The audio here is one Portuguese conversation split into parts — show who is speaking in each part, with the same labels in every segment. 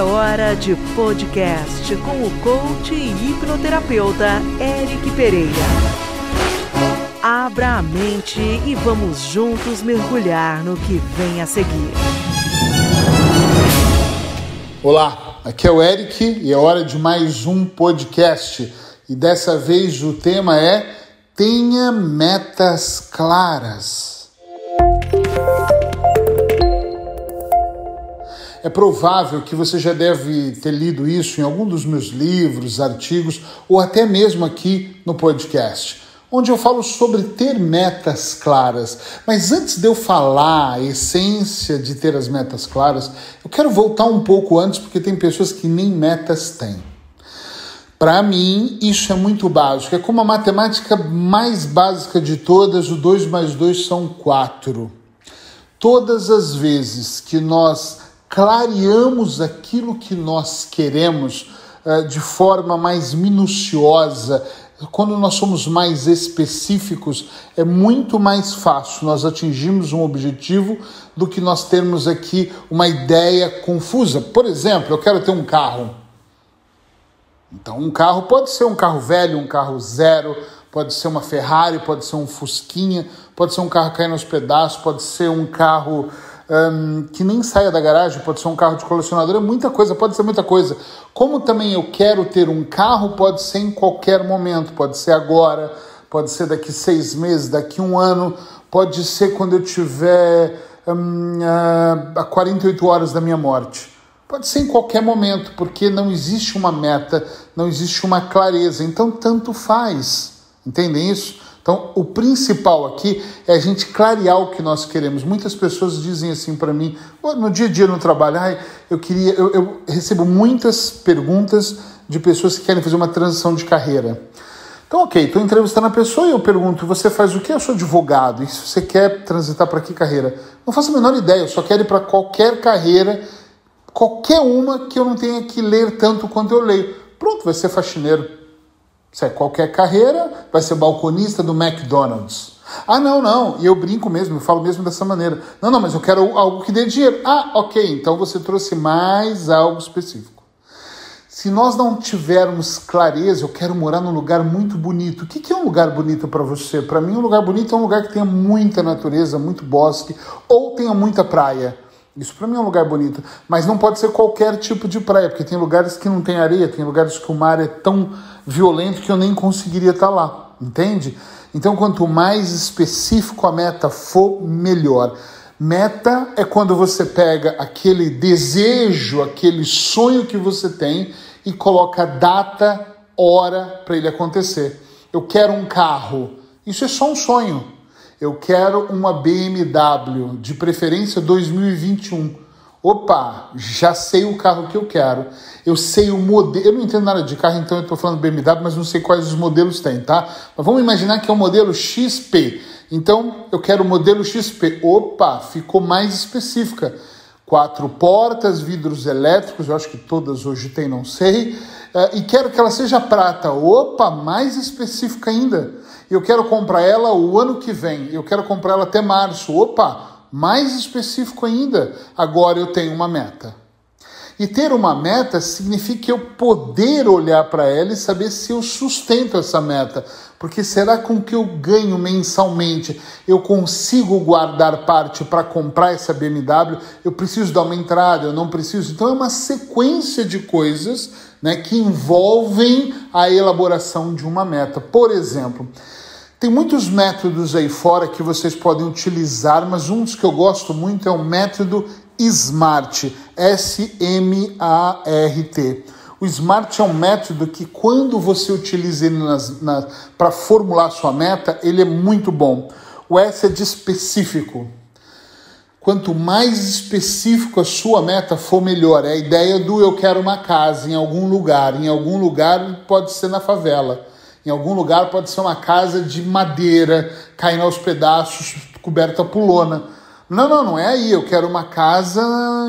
Speaker 1: É hora de podcast com o coach e hipnoterapeuta Eric Pereira. Abra a mente e vamos juntos mergulhar no que vem a seguir.
Speaker 2: Olá, aqui é o Eric e é hora de mais um podcast. E dessa vez o tema é Tenha metas claras. É provável que você já deve ter lido isso em algum dos meus livros, artigos ou até mesmo aqui no podcast, onde eu falo sobre ter metas claras. Mas antes de eu falar a essência de ter as metas claras, eu quero voltar um pouco antes porque tem pessoas que nem metas têm. Para mim, isso é muito básico. É como a matemática mais básica de todas: o 2 mais 2 são 4. Todas as vezes que nós clareamos aquilo que nós queremos uh, de forma mais minuciosa, quando nós somos mais específicos, é muito mais fácil nós atingirmos um objetivo do que nós termos aqui uma ideia confusa. Por exemplo, eu quero ter um carro. Então, um carro pode ser um carro velho, um carro zero, pode ser uma Ferrari, pode ser um Fusquinha, pode ser um carro caindo aos pedaços, pode ser um carro um, que nem saia da garagem, pode ser um carro de colecionador, é muita coisa, pode ser muita coisa. Como também eu quero ter um carro, pode ser em qualquer momento, pode ser agora, pode ser daqui seis meses, daqui um ano, pode ser quando eu tiver um, uh, a 48 horas da minha morte. Pode ser em qualquer momento, porque não existe uma meta, não existe uma clareza, então tanto faz. Entendem isso? Então, o principal aqui é a gente clarear o que nós queremos. Muitas pessoas dizem assim para mim, no dia a dia no trabalho, ah, eu queria, eu, eu recebo muitas perguntas de pessoas que querem fazer uma transição de carreira. Então, ok, estou entrevistando a pessoa e eu pergunto: você faz o que? Eu sou advogado. E se você quer transitar para que carreira? Não faço a menor ideia, eu só quero ir para qualquer carreira, qualquer uma que eu não tenha que ler tanto quanto eu leio. Pronto, vai ser faxineiro. Se é qualquer carreira, vai ser balconista do McDonald's. Ah, não, não. E eu brinco mesmo, eu falo mesmo dessa maneira. Não, não, mas eu quero algo que dê dinheiro. Ah, ok. Então você trouxe mais algo específico. Se nós não tivermos clareza, eu quero morar num lugar muito bonito. O que é um lugar bonito para você? Para mim, um lugar bonito é um lugar que tenha muita natureza, muito bosque, ou tenha muita praia. Isso para mim é um lugar bonito. Mas não pode ser qualquer tipo de praia, porque tem lugares que não tem areia, tem lugares que o mar é tão violento que eu nem conseguiria estar lá, entende? Então, quanto mais específico a meta for, melhor. Meta é quando você pega aquele desejo, aquele sonho que você tem e coloca data, hora para ele acontecer. Eu quero um carro. Isso é só um sonho. Eu quero uma BMW, de preferência 2021. Opa, já sei o carro que eu quero. Eu sei o modelo. Eu não entendo nada de carro, então eu estou falando BMW, mas não sei quais os modelos tem, tá? Mas vamos imaginar que é o modelo XP. Então eu quero o modelo XP. Opa, ficou mais específica. Quatro portas, vidros elétricos, eu acho que todas hoje tem, não sei. Uh, e quero que ela seja prata. Opa, mais específica ainda. Eu quero comprar ela o ano que vem. Eu quero comprar ela até março. Opa, mais específico ainda, agora eu tenho uma meta. E ter uma meta significa eu poder olhar para ela e saber se eu sustento essa meta. Porque será com que eu ganho mensalmente eu consigo guardar parte para comprar essa BMW? Eu preciso dar uma entrada, eu não preciso. Então é uma sequência de coisas né, que envolvem a elaboração de uma meta. Por exemplo, tem muitos métodos aí fora que vocês podem utilizar, mas um dos que eu gosto muito é o método SMART, S-M-A-R-T. O SMART é um método que, quando você utiliza ele para formular sua meta, ele é muito bom. O S é de específico. Quanto mais específico a sua meta for, melhor. É a ideia do eu quero uma casa em algum lugar. Em algum lugar pode ser na favela. Em algum lugar pode ser uma casa de madeira caindo aos pedaços, coberta por lona. Não, não, não é aí. Eu quero uma casa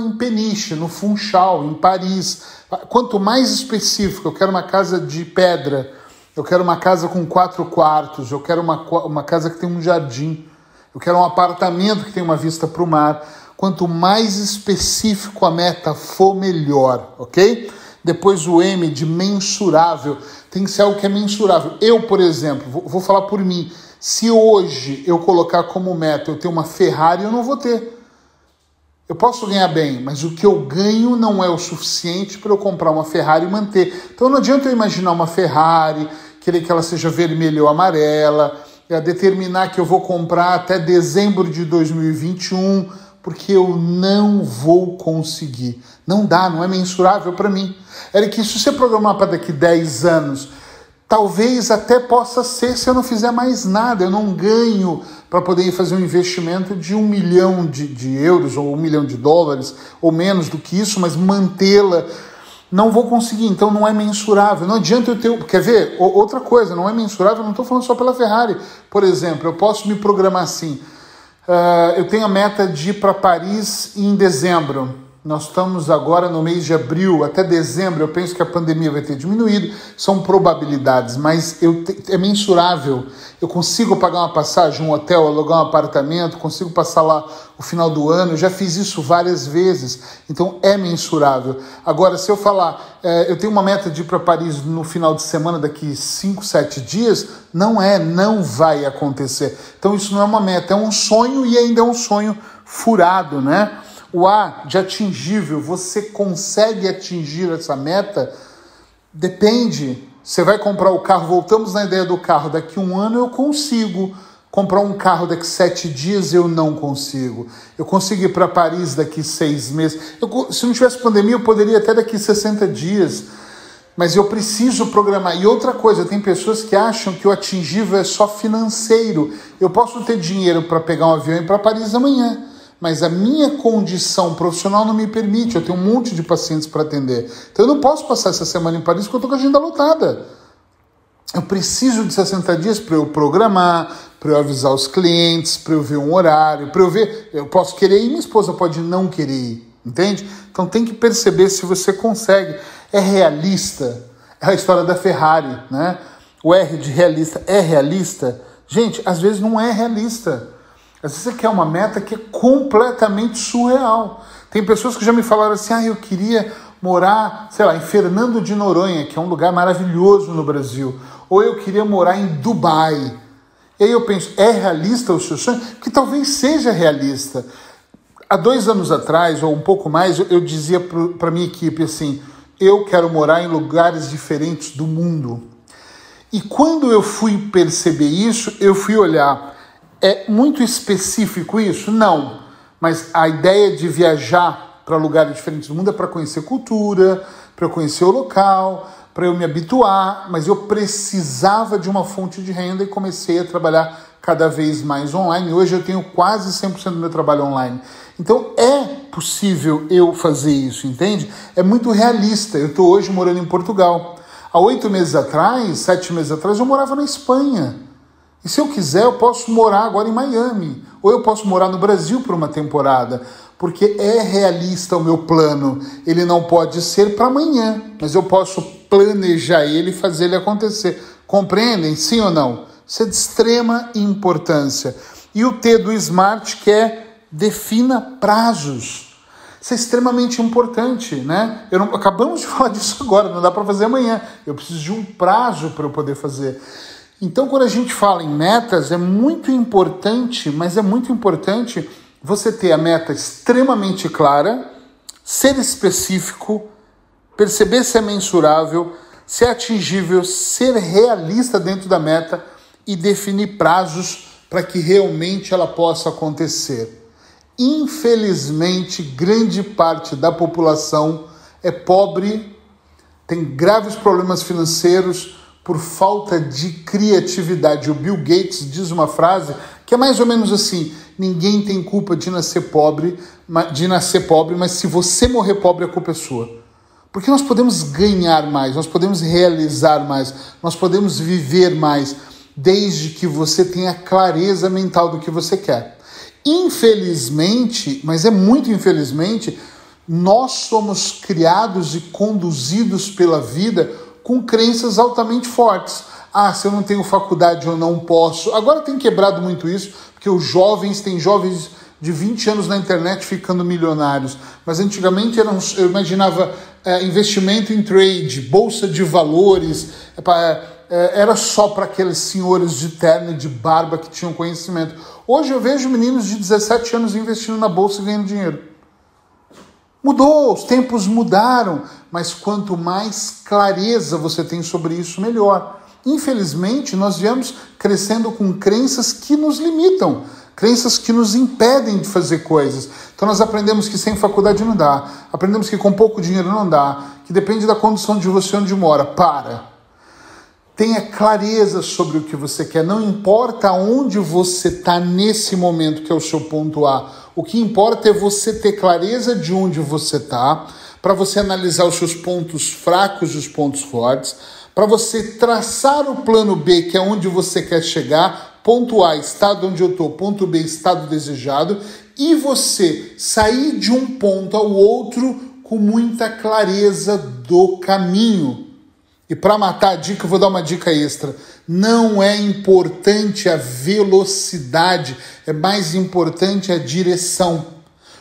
Speaker 2: em Peniche, no Funchal, em Paris. Quanto mais específico, eu quero uma casa de pedra, eu quero uma casa com quatro quartos, eu quero uma, uma casa que tem um jardim, eu quero um apartamento que tem uma vista para o mar. Quanto mais específico a meta for, melhor, ok? Depois o M de mensurável tem que ser algo que é mensurável. Eu, por exemplo, vou, vou falar por mim. Se hoje eu colocar como meta eu ter uma Ferrari, eu não vou ter. Eu posso ganhar bem, mas o que eu ganho não é o suficiente para eu comprar uma Ferrari e manter. Então não adianta eu imaginar uma Ferrari, querer que ela seja vermelha ou amarela, determinar que eu vou comprar até dezembro de 2021 porque eu não vou conseguir. Não dá, não é mensurável para mim. Eric, se você programar para daqui 10 anos, talvez até possa ser se eu não fizer mais nada. Eu não ganho para poder fazer um investimento de um milhão de, de euros ou um milhão de dólares, ou menos do que isso, mas mantê-la. Não vou conseguir, então não é mensurável. Não adianta eu ter. Quer ver? Outra coisa, não é mensurável, não estou falando só pela Ferrari. Por exemplo, eu posso me programar assim Uh, eu tenho a meta de ir para Paris em dezembro. Nós estamos agora no mês de abril, até dezembro. Eu penso que a pandemia vai ter diminuído. São probabilidades, mas eu é mensurável. Eu consigo pagar uma passagem, um hotel, alugar um apartamento, consigo passar lá o final do ano. Eu já fiz isso várias vezes, então é mensurável. Agora, se eu falar, é, eu tenho uma meta de ir para Paris no final de semana, daqui 5, 7 dias, não é, não vai acontecer. Então, isso não é uma meta, é um sonho e ainda é um sonho furado, né? O A de atingível, você consegue atingir essa meta? Depende você vai comprar o carro, voltamos na ideia do carro, daqui um ano eu consigo comprar um carro daqui sete dias, eu não consigo. Eu consigo ir para Paris daqui seis meses. Eu, se não tivesse pandemia, eu poderia até daqui 60 dias. Mas eu preciso programar. E outra coisa, tem pessoas que acham que o atingível é só financeiro. Eu posso ter dinheiro para pegar um avião e ir para Paris amanhã mas a minha condição profissional não me permite. Eu tenho um monte de pacientes para atender. Então eu não posso passar essa semana em Paris porque eu estou com a agenda lotada. Eu preciso de 60 dias para eu programar, para eu avisar os clientes, para eu ver um horário, para eu ver. Eu posso querer ir, minha esposa pode não querer ir, entende? Então tem que perceber se você consegue. É realista. É a história da Ferrari, né? O R de realista é realista? Gente, às vezes não é realista. Às vezes você quer uma meta que é completamente surreal. Tem pessoas que já me falaram assim: ah, eu queria morar, sei lá, em Fernando de Noronha, que é um lugar maravilhoso no Brasil. Ou eu queria morar em Dubai. E aí eu penso: é realista o seu sonho? Que talvez seja realista. Há dois anos atrás, ou um pouco mais, eu dizia para minha equipe assim: eu quero morar em lugares diferentes do mundo. E quando eu fui perceber isso, eu fui olhar é muito específico isso? Não. Mas a ideia de viajar para lugares diferentes do mundo é para conhecer cultura, para conhecer o local, para eu me habituar, mas eu precisava de uma fonte de renda e comecei a trabalhar cada vez mais online. Hoje eu tenho quase 100% do meu trabalho online. Então é possível eu fazer isso, entende? É muito realista. Eu estou hoje morando em Portugal. Há oito meses atrás, sete meses atrás, eu morava na Espanha. E se eu quiser, eu posso morar agora em Miami, ou eu posso morar no Brasil por uma temporada, porque é realista o meu plano. Ele não pode ser para amanhã, mas eu posso planejar ele e fazer ele acontecer. Compreendem? Sim ou não? Isso é de extrema importância. E o T do Smart que é defina prazos. Isso é extremamente importante, né? Não, acabamos de falar disso agora, não dá para fazer amanhã. Eu preciso de um prazo para eu poder fazer. Então, quando a gente fala em metas, é muito importante, mas é muito importante você ter a meta extremamente clara, ser específico, perceber se é mensurável, se é atingível, ser realista dentro da meta e definir prazos para que realmente ela possa acontecer. Infelizmente, grande parte da população é pobre, tem graves problemas financeiros por falta de criatividade. O Bill Gates diz uma frase que é mais ou menos assim: ninguém tem culpa de nascer pobre, de nascer pobre, mas se você morrer pobre, a culpa é sua. Porque nós podemos ganhar mais, nós podemos realizar mais, nós podemos viver mais, desde que você tenha clareza mental do que você quer. Infelizmente, mas é muito infelizmente, nós somos criados e conduzidos pela vida com crenças altamente fortes. Ah, se eu não tenho faculdade eu não posso. Agora tem quebrado muito isso, porque os jovens, tem jovens de 20 anos na internet ficando milionários, mas antigamente eram, eu imaginava é, investimento em trade, bolsa de valores, é, era só para aqueles senhores de terno e de barba que tinham conhecimento. Hoje eu vejo meninos de 17 anos investindo na bolsa e ganhando dinheiro. Mudou, os tempos mudaram, mas quanto mais clareza você tem sobre isso, melhor. Infelizmente, nós viemos crescendo com crenças que nos limitam, crenças que nos impedem de fazer coisas. Então, nós aprendemos que sem faculdade não dá, aprendemos que com pouco dinheiro não dá, que depende da condição de você onde mora. Para. Tenha clareza sobre o que você quer, não importa onde você está nesse momento, que é o seu ponto A. O que importa é você ter clareza de onde você está, para você analisar os seus pontos fracos e os pontos fortes para você traçar o plano B, que é onde você quer chegar, ponto A, estado onde eu estou, ponto B, estado desejado, e você sair de um ponto ao outro com muita clareza do caminho. E para matar a dica, eu vou dar uma dica extra. Não é importante a velocidade, é mais importante a direção.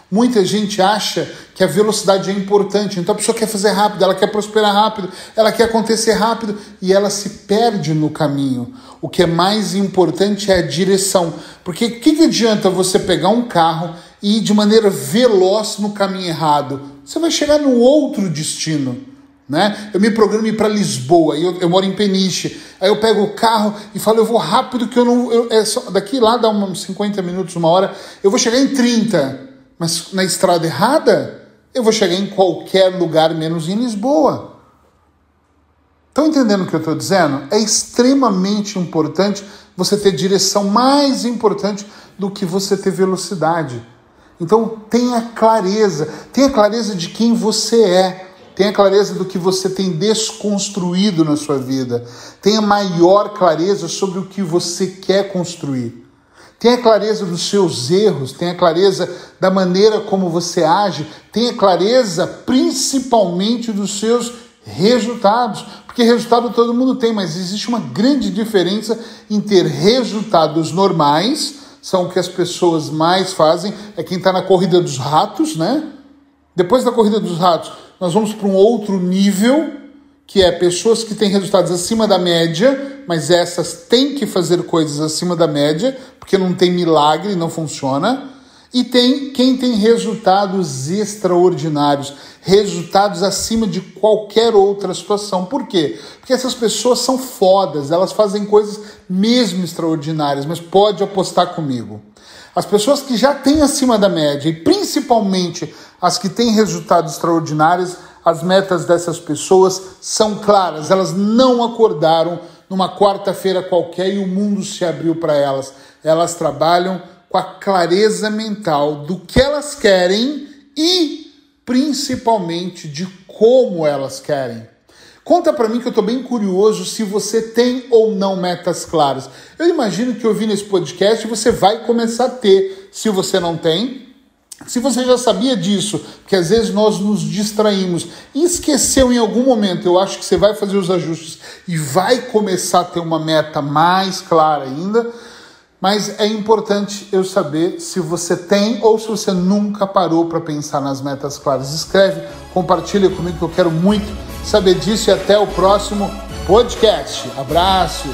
Speaker 2: Muita gente acha que a velocidade é importante, então a pessoa quer fazer rápido, ela quer prosperar rápido, ela quer acontecer rápido e ela se perde no caminho. O que é mais importante é a direção, porque o que, que adianta você pegar um carro e ir de maneira veloz no caminho errado? Você vai chegar no outro destino. Né? Eu me programo para Lisboa, eu, eu, moro em Peniche. Aí eu pego o carro e falo, eu vou rápido que eu não. Eu, é só, daqui lá dá uns 50 minutos, uma hora, eu vou chegar em 30. Mas na estrada errada, eu vou chegar em qualquer lugar menos em Lisboa. Estão entendendo o que eu estou dizendo? É extremamente importante você ter direção mais importante do que você ter velocidade. Então tenha clareza, tenha clareza de quem você é, tenha clareza do que você tem desconstruído na sua vida, tenha maior clareza sobre o que você quer construir. Tenha clareza dos seus erros, tenha clareza da maneira como você age, tenha clareza principalmente dos seus resultados. Porque resultado todo mundo tem, mas existe uma grande diferença em ter resultados normais, são o que as pessoas mais fazem, é quem está na corrida dos ratos, né? Depois da corrida dos ratos, nós vamos para um outro nível, que é pessoas que têm resultados acima da média, mas essas têm que fazer coisas acima da média, porque não tem milagre, não funciona. E tem quem tem resultados extraordinários, resultados acima de qualquer outra situação. Por quê? Porque essas pessoas são fodas, elas fazem coisas mesmo extraordinárias, mas pode apostar comigo. As pessoas que já têm acima da média, e principalmente as que têm resultados extraordinários, as metas dessas pessoas são claras, elas não acordaram numa quarta-feira qualquer e o mundo se abriu para elas. Elas trabalham com a clareza mental do que elas querem e principalmente de como elas querem. Conta para mim que eu estou bem curioso se você tem ou não metas claras. Eu imagino que ouvindo esse podcast você vai começar a ter. Se você não tem, se você já sabia disso, porque às vezes nós nos distraímos e esqueceu em algum momento, eu acho que você vai fazer os ajustes e vai começar a ter uma meta mais clara ainda. Mas é importante eu saber se você tem ou se você nunca parou para pensar nas metas claras. Escreve, compartilha comigo que eu quero muito saber disso e até o próximo podcast. Abraço!